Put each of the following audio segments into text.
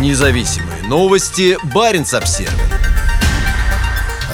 Независимые новости. Барин обсерва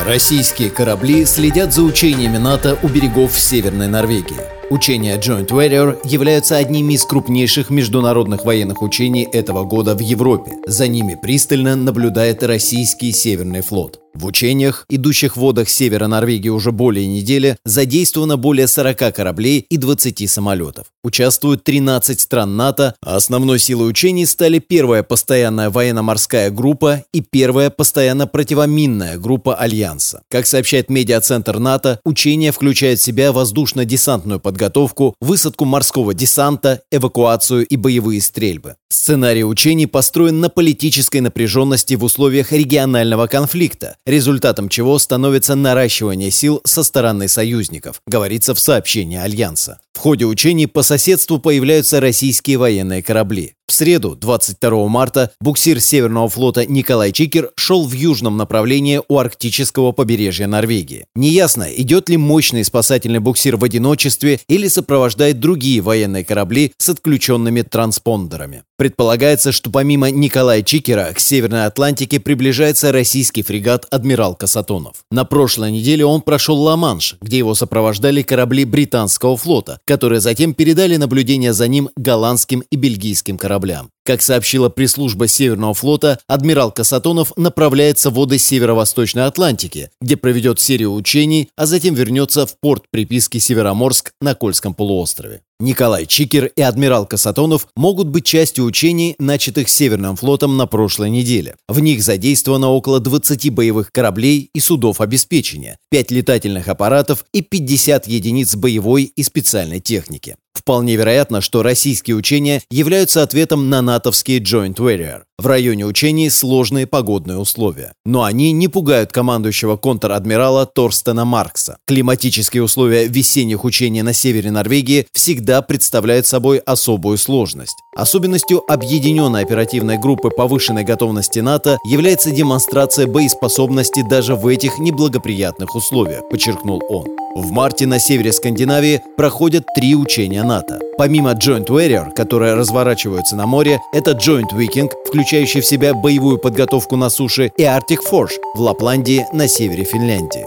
Российские корабли следят за учениями НАТО у берегов Северной Норвегии. Учения Joint Warrior являются одними из крупнейших международных военных учений этого года в Европе. За ними пристально наблюдает российский Северный флот. В учениях, идущих в водах севера Норвегии уже более недели, задействовано более 40 кораблей и 20 самолетов. Участвуют 13 стран НАТО, а основной силой учений стали первая постоянная военно-морская группа и первая постоянно противоминная группа Альянса. Как сообщает медиацентр НАТО, учения включают в себя воздушно-десантную подготовку, высадку морского десанта, эвакуацию и боевые стрельбы. Сценарий учений построен на политической напряженности в условиях регионального конфликта, результатом чего становится наращивание сил со стороны союзников, говорится в сообщении Альянса. В ходе учений по соседству появляются российские военные корабли. В среду, 22 марта, буксир Северного флота Николай Чикер шел в южном направлении у арктического побережья Норвегии. Неясно, идет ли мощный спасательный буксир в одиночестве или сопровождает другие военные корабли с отключенными транспондерами. Предполагается, что помимо Николая Чикера к Северной Атлантике приближается российский фрегат «Адмирал Касатонов». На прошлой неделе он прошел Ла-Манш, где его сопровождали корабли британского флота, которые затем передали наблюдение за ним голландским и бельгийским кораблям. Как сообщила пресс-служба Северного флота, адмирал Касатонов направляется в воды Северо-Восточной Атлантики, где проведет серию учений, а затем вернется в порт приписки Североморск на Кольском полуострове. Николай Чикер и адмирал Касатонов могут быть частью учений, начатых Северным флотом на прошлой неделе. В них задействовано около 20 боевых кораблей и судов обеспечения, 5 летательных аппаратов и 50 единиц боевой и специальной техники. Вполне вероятно, что российские учения являются ответом на натовские Joint Warrior. В районе учений сложные погодные условия. Но они не пугают командующего контр-адмирала Торстена Маркса. Климатические условия весенних учений на севере Норвегии всегда представляют собой особую сложность. Особенностью объединенной оперативной группы повышенной готовности НАТО является демонстрация боеспособности даже в этих неблагоприятных условиях, подчеркнул он. В марте на севере Скандинавии проходят три учения НАТО. Помимо Joint Warrior, которые разворачиваются на море, это Joint Viking, включающий в себя боевую подготовку на суше, и Arctic Force в Лапландии на севере Финляндии.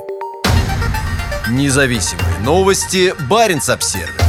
Независимые новости. Барин обсервис